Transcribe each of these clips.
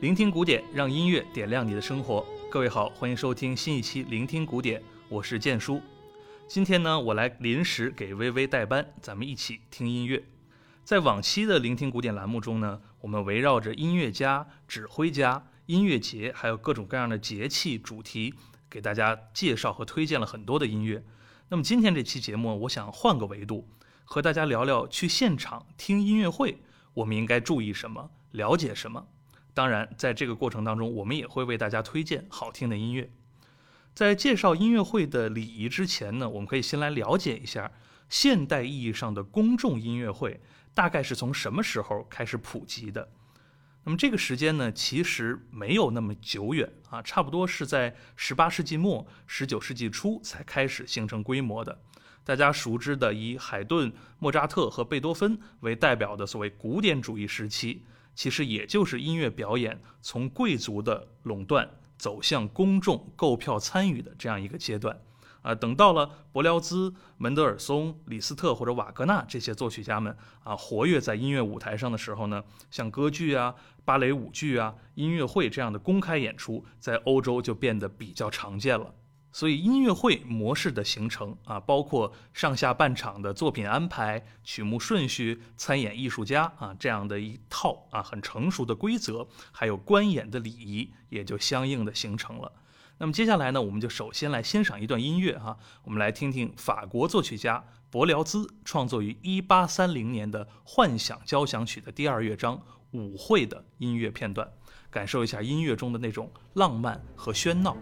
聆听古典，让音乐点亮你的生活。各位好，欢迎收听新一期《聆听古典》，我是建叔。今天呢，我来临时给微微代班，咱们一起听音乐。在往期的《聆听古典》栏目中呢，我们围绕着音乐家、指挥家、音乐节，还有各种各样的节气主题，给大家介绍和推荐了很多的音乐。那么今天这期节目，我想换个维度，和大家聊聊去现场听音乐会，我们应该注意什么，了解什么。当然，在这个过程当中，我们也会为大家推荐好听的音乐。在介绍音乐会的礼仪之前呢，我们可以先来了解一下现代意义上的公众音乐会大概是从什么时候开始普及的。那么这个时间呢，其实没有那么久远啊，差不多是在十八世纪末、十九世纪初才开始形成规模的。大家熟知的以海顿、莫扎特和贝多芬为代表的所谓古典主义时期。其实也就是音乐表演从贵族的垄断走向公众购票参与的这样一个阶段，啊，等到了伯辽兹、门德尔松、李斯特或者瓦格纳这些作曲家们啊活跃在音乐舞台上的时候呢，像歌剧啊、芭蕾舞剧啊、音乐会这样的公开演出在欧洲就变得比较常见了。所以音乐会模式的形成啊，包括上下半场的作品安排、曲目顺序、参演艺术家啊这样的一套啊很成熟的规则，还有观演的礼仪，也就相应的形成了。那么接下来呢，我们就首先来欣赏一段音乐哈，我们来听听法国作曲家伯辽兹创作于一八三零年的《幻想交响曲》的第二乐章舞会的音乐片段，感受一下音乐中的那种浪漫和喧闹。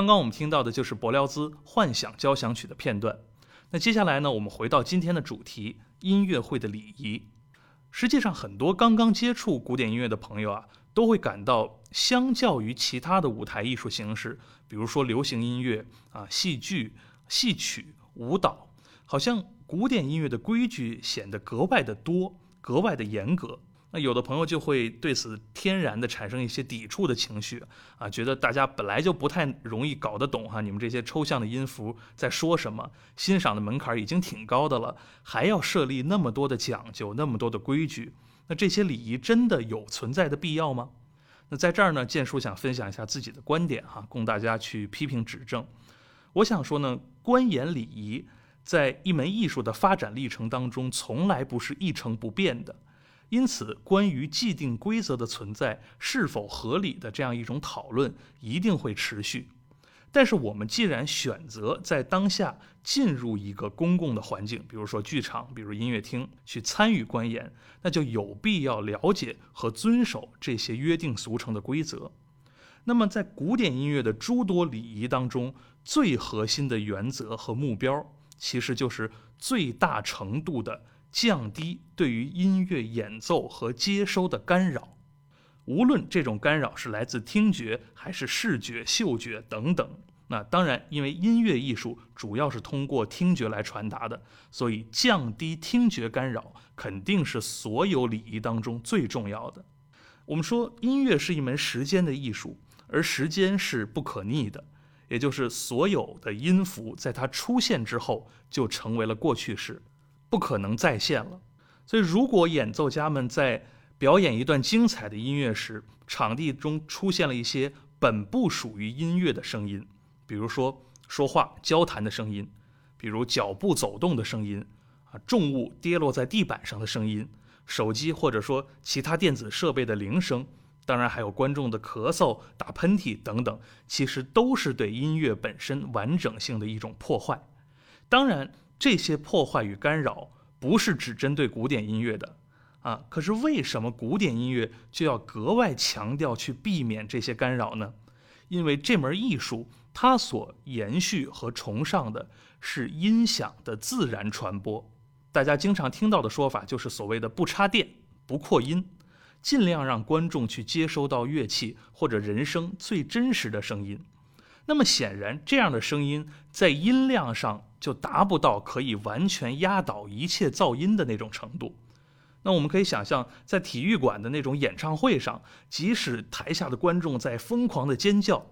刚刚我们听到的就是柏辽兹《幻想交响曲》的片段。那接下来呢，我们回到今天的主题——音乐会的礼仪。实际上，很多刚刚接触古典音乐的朋友啊，都会感到，相较于其他的舞台艺术形式，比如说流行音乐啊、戏剧、戏曲、舞蹈，好像古典音乐的规矩显得格外的多，格外的严格。那有的朋友就会对此天然的产生一些抵触的情绪啊，觉得大家本来就不太容易搞得懂哈，你们这些抽象的音符在说什么，欣赏的门槛已经挺高的了，还要设立那么多的讲究，那么多的规矩，那这些礼仪真的有存在的必要吗？那在这儿呢，建叔想分享一下自己的观点哈，供大家去批评指正。我想说呢，观演礼仪在一门艺术的发展历程当中，从来不是一成不变的。因此，关于既定规则的存在是否合理的这样一种讨论一定会持续。但是，我们既然选择在当下进入一个公共的环境，比如说剧场，比如音乐厅，去参与观演，那就有必要了解和遵守这些约定俗成的规则。那么，在古典音乐的诸多礼仪当中，最核心的原则和目标，其实就是最大程度的。降低对于音乐演奏和接收的干扰，无论这种干扰是来自听觉还是视觉、嗅觉等等。那当然，因为音乐艺术主要是通过听觉来传达的，所以降低听觉干扰肯定是所有礼仪当中最重要的。我们说，音乐是一门时间的艺术，而时间是不可逆的，也就是所有的音符在它出现之后就成为了过去式。不可能再现了，所以如果演奏家们在表演一段精彩的音乐时，场地中出现了一些本不属于音乐的声音，比如说说话、交谈的声音，比如脚步走动的声音，啊，重物跌落在地板上的声音，手机或者说其他电子设备的铃声，当然还有观众的咳嗽、打喷嚏等等，其实都是对音乐本身完整性的一种破坏。当然。这些破坏与干扰不是只针对古典音乐的，啊，可是为什么古典音乐就要格外强调去避免这些干扰呢？因为这门艺术它所延续和崇尚的是音响的自然传播。大家经常听到的说法就是所谓的不插电、不扩音，尽量让观众去接收到乐器或者人声最真实的声音。那么显然，这样的声音在音量上就达不到可以完全压倒一切噪音的那种程度。那我们可以想象，在体育馆的那种演唱会上，即使台下的观众在疯狂的尖叫，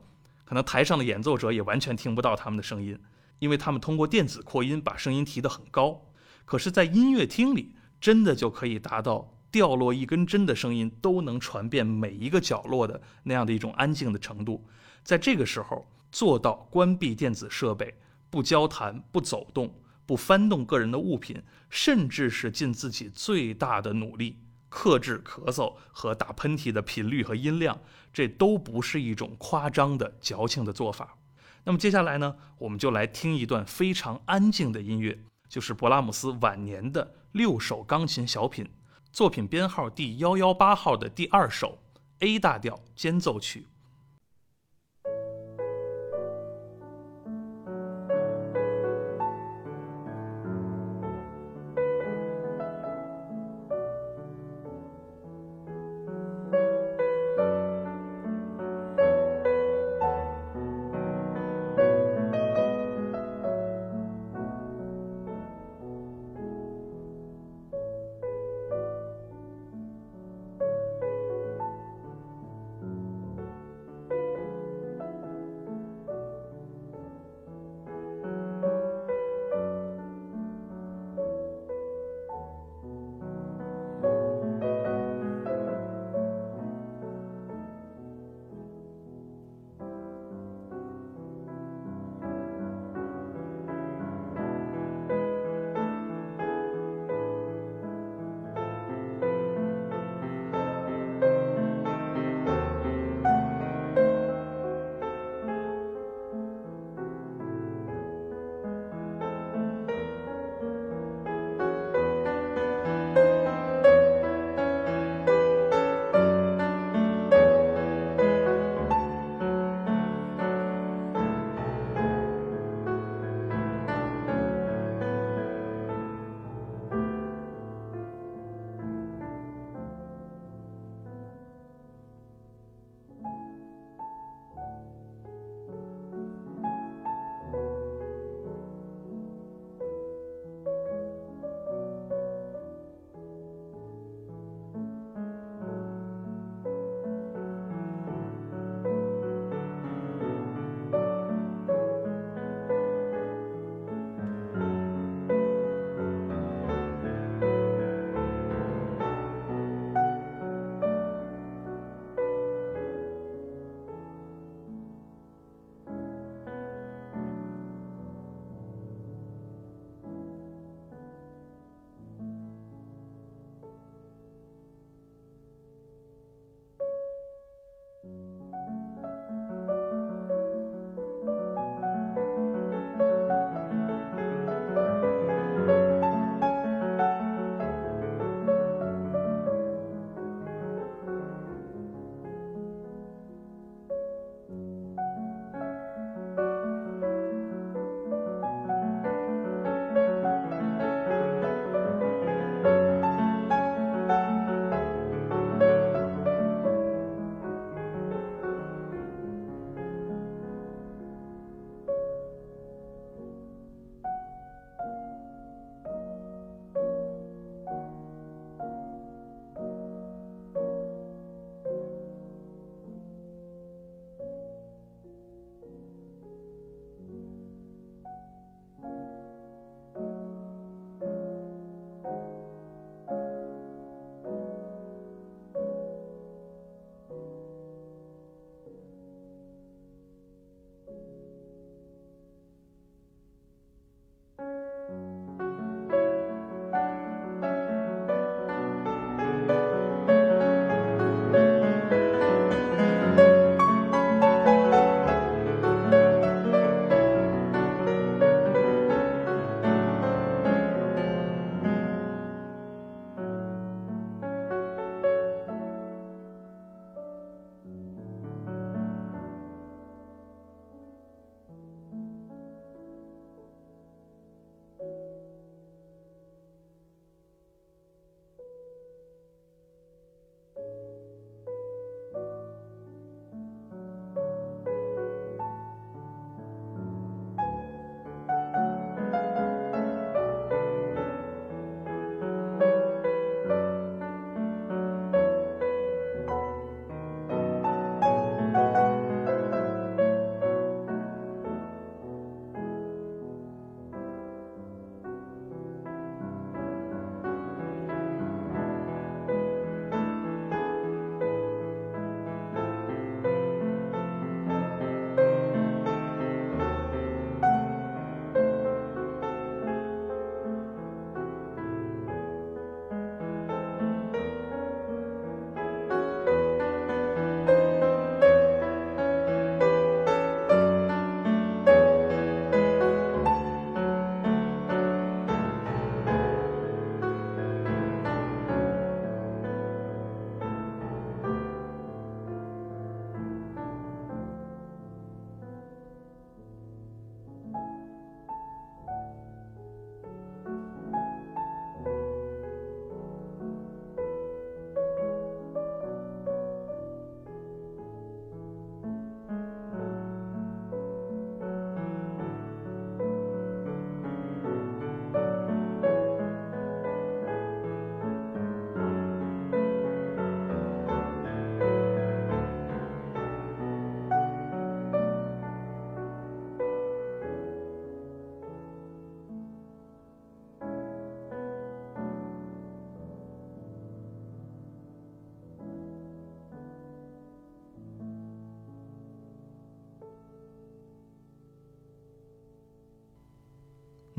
可能台上的演奏者也完全听不到他们的声音，因为他们通过电子扩音把声音提得很高。可是，在音乐厅里，真的就可以达到掉落一根针的声音都能传遍每一个角落的那样的一种安静的程度。在这个时候。做到关闭电子设备，不交谈、不走动、不翻动个人的物品，甚至是尽自己最大的努力克制咳嗽和打喷嚏的频率和音量，这都不是一种夸张的矫情的做法。那么接下来呢，我们就来听一段非常安静的音乐，就是勃拉姆斯晚年的六首钢琴小品，作品编号第幺幺八号的第二首 A 大调间奏曲。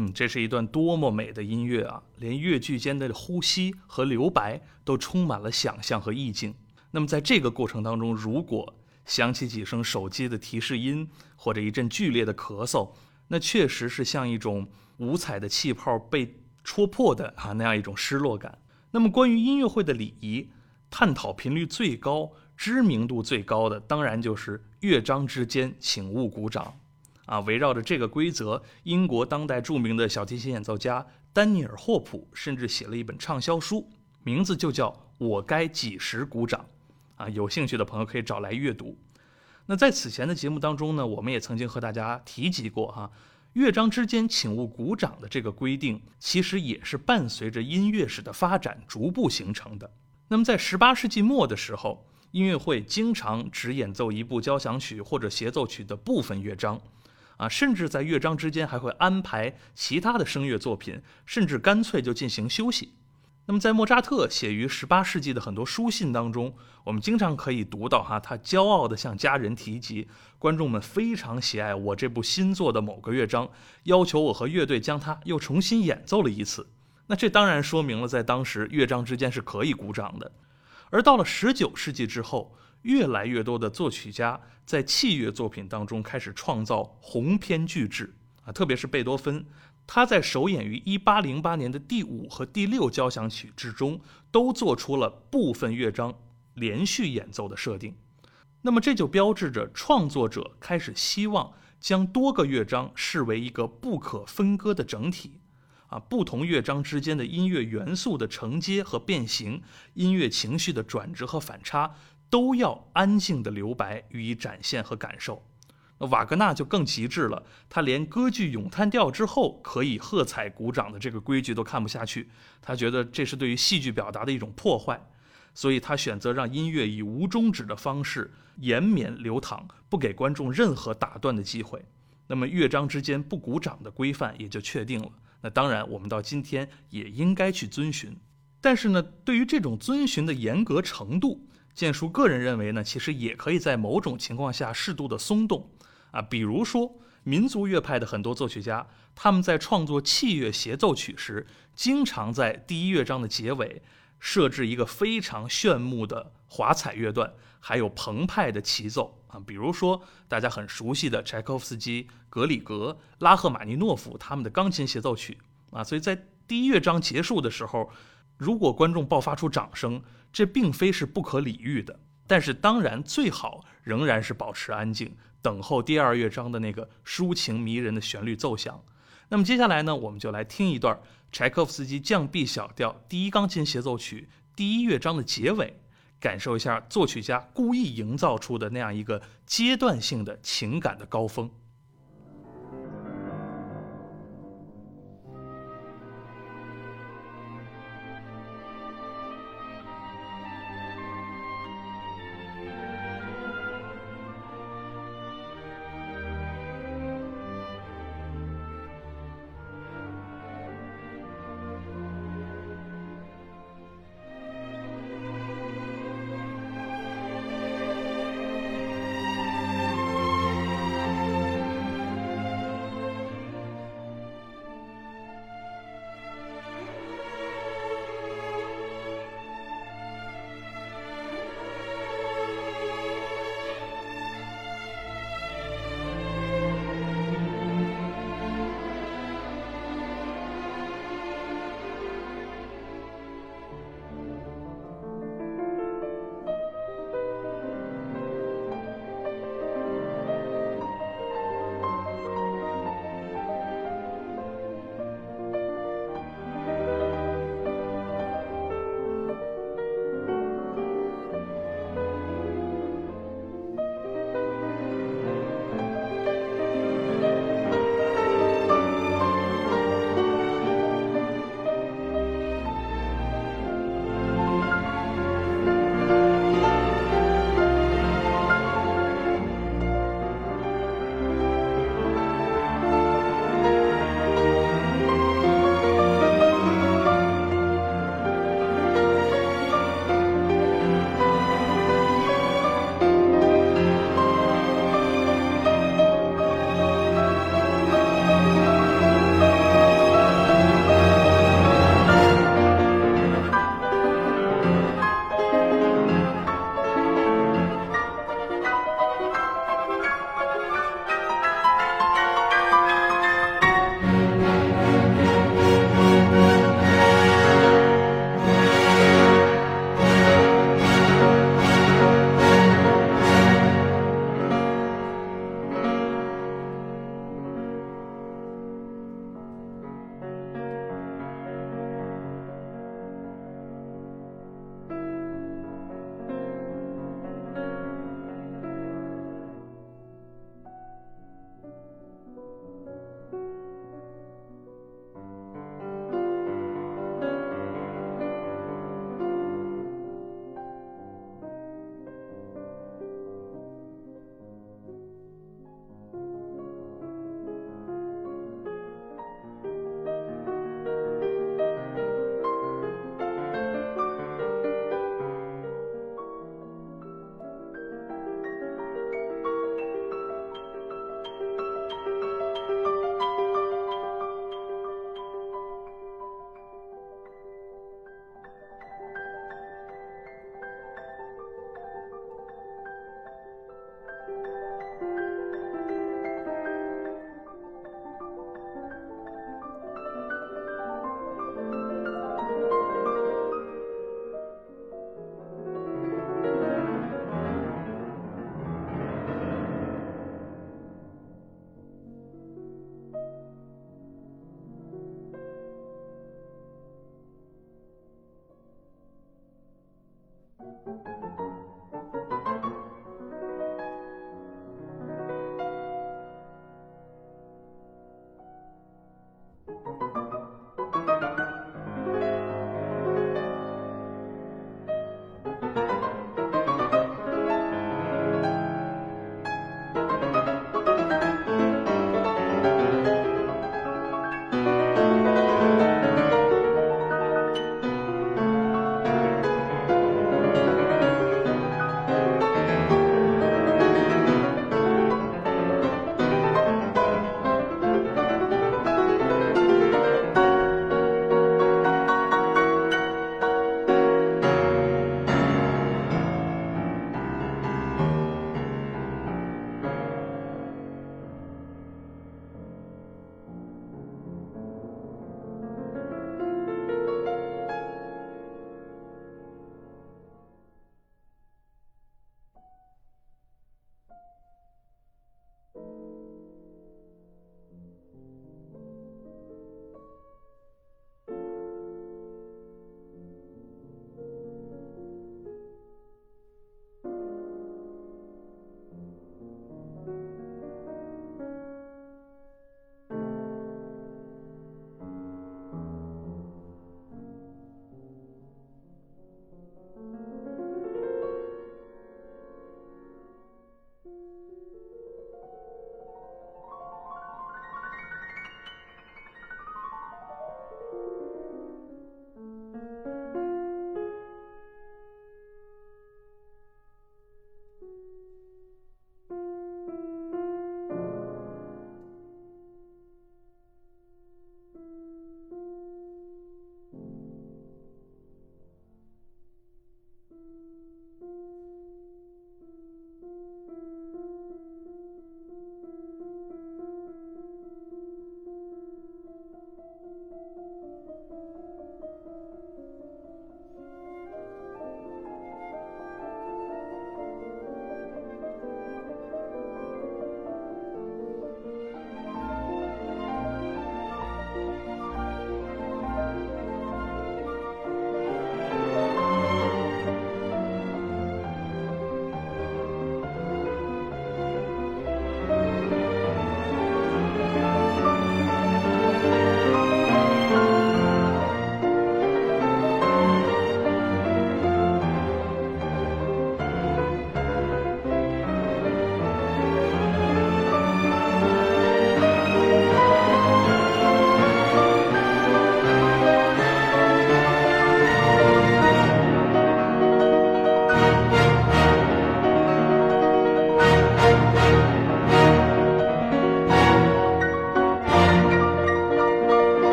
嗯，这是一段多么美的音乐啊！连乐句间的呼吸和留白都充满了想象和意境。那么在这个过程当中，如果响起几声手机的提示音，或者一阵剧烈的咳嗽，那确实是像一种五彩的气泡被戳破的啊那样一种失落感。那么关于音乐会的礼仪，探讨频率最高、知名度最高的，当然就是乐章之间请勿鼓掌。啊，围绕着这个规则，英国当代著名的小提琴演奏家丹尼尔·霍普甚至写了一本畅销书，名字就叫《我该几时鼓掌》。啊，有兴趣的朋友可以找来阅读。那在此前的节目当中呢，我们也曾经和大家提及过哈，乐章之间请勿鼓掌的这个规定，其实也是伴随着音乐史的发展逐步形成的。那么在十八世纪末的时候，音乐会经常只演奏一部交响曲或者协奏曲的部分乐章。啊，甚至在乐章之间还会安排其他的声乐作品，甚至干脆就进行休息。那么，在莫扎特写于18世纪的很多书信当中，我们经常可以读到哈，他骄傲地向家人提及，观众们非常喜爱我这部新作的某个乐章，要求我和乐队将它又重新演奏了一次。那这当然说明了，在当时乐章之间是可以鼓掌的。而到了19世纪之后，越来越多的作曲家在器乐作品当中开始创造鸿篇巨制啊，特别是贝多芬，他在首演于1808年的第五和第六交响曲之中，都做出了部分乐章连续演奏的设定。那么这就标志着创作者开始希望将多个乐章视为一个不可分割的整体啊，不同乐章之间的音乐元素的承接和变形，音乐情绪的转折和反差。都要安静的留白予以展现和感受，那瓦格纳就更极致了，他连歌剧咏叹调之后可以喝彩鼓掌的这个规矩都看不下去，他觉得这是对于戏剧表达的一种破坏，所以他选择让音乐以无终止的方式延绵流淌，不给观众任何打断的机会。那么乐章之间不鼓掌的规范也就确定了。那当然，我们到今天也应该去遵循，但是呢，对于这种遵循的严格程度。建叔个人认为呢，其实也可以在某种情况下适度的松动，啊，比如说民族乐派的很多作曲家，他们在创作器乐协奏曲时，经常在第一乐章的结尾设置一个非常炫目的华彩乐段，还有澎湃的齐奏啊，比如说大家很熟悉的柴可夫斯基、格里格、拉赫玛尼诺夫他们的钢琴协奏曲啊，所以在第一乐章结束的时候。如果观众爆发出掌声，这并非是不可理喻的。但是，当然最好仍然是保持安静，等候第二乐章的那个抒情迷人的旋律奏响。那么接下来呢，我们就来听一段柴可夫斯基降 B 小调第一钢琴协奏曲第一乐章的结尾，感受一下作曲家故意营造出的那样一个阶段性的情感的高峰。あ!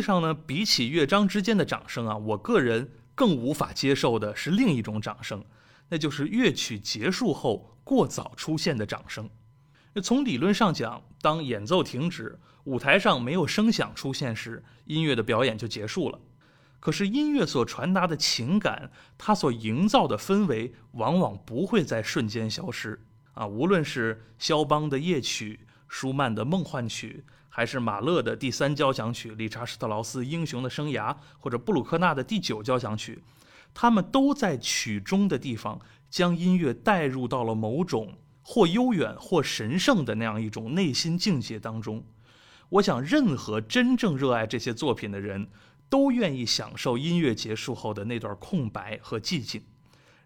上呢，比起乐章之间的掌声啊，我个人更无法接受的是另一种掌声，那就是乐曲结束后过早出现的掌声。从理论上讲，当演奏停止，舞台上没有声响出现时，音乐的表演就结束了。可是音乐所传达的情感，它所营造的氛围，往往不会在瞬间消失啊！无论是肖邦的夜曲、舒曼的梦幻曲，还是马勒的第三交响曲、理查施特劳斯英雄的生涯，或者布鲁克纳的第九交响曲，他们都在曲中的地方，将音乐带入到了某种或悠远或神圣的那样一种内心境界当中。我想，任何真正热爱这些作品的人。都愿意享受音乐结束后的那段空白和寂静。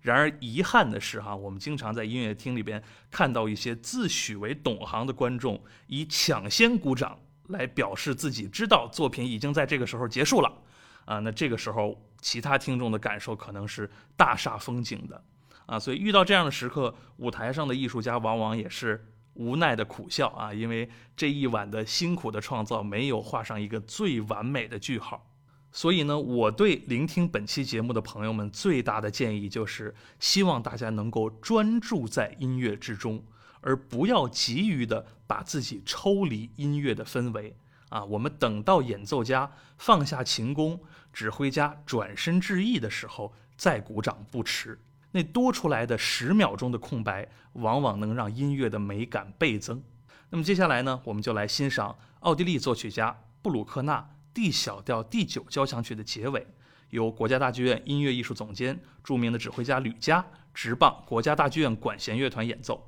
然而遗憾的是，哈，我们经常在音乐厅里边看到一些自诩为懂行的观众，以抢先鼓掌来表示自己知道作品已经在这个时候结束了。啊，那这个时候其他听众的感受可能是大煞风景的。啊，所以遇到这样的时刻，舞台上的艺术家往往也是无奈的苦笑啊，因为这一晚的辛苦的创造没有画上一个最完美的句号。所以呢，我对聆听本期节目的朋友们最大的建议就是，希望大家能够专注在音乐之中，而不要急于的把自己抽离音乐的氛围。啊，我们等到演奏家放下琴弓，指挥家转身致意的时候再鼓掌不迟。那多出来的十秒钟的空白，往往能让音乐的美感倍增。那么接下来呢，我们就来欣赏奥地利作曲家布鲁克纳。D 小调第九交响曲的结尾，由国家大剧院音乐艺术总监、著名的指挥家吕嘉执棒国家大剧院管弦乐团演奏。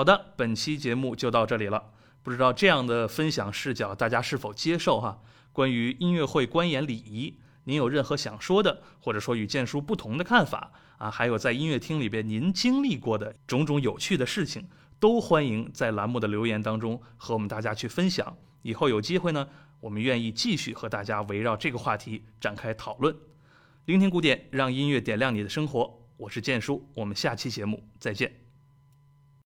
好的，本期节目就到这里了。不知道这样的分享视角大家是否接受哈？关于音乐会观演礼仪，您有任何想说的，或者说与建叔不同的看法啊？还有在音乐厅里边您经历过的种种有趣的事情，都欢迎在栏目的留言当中和我们大家去分享。以后有机会呢，我们愿意继续和大家围绕这个话题展开讨论。聆听古典，让音乐点亮你的生活。我是建叔，我们下期节目再见。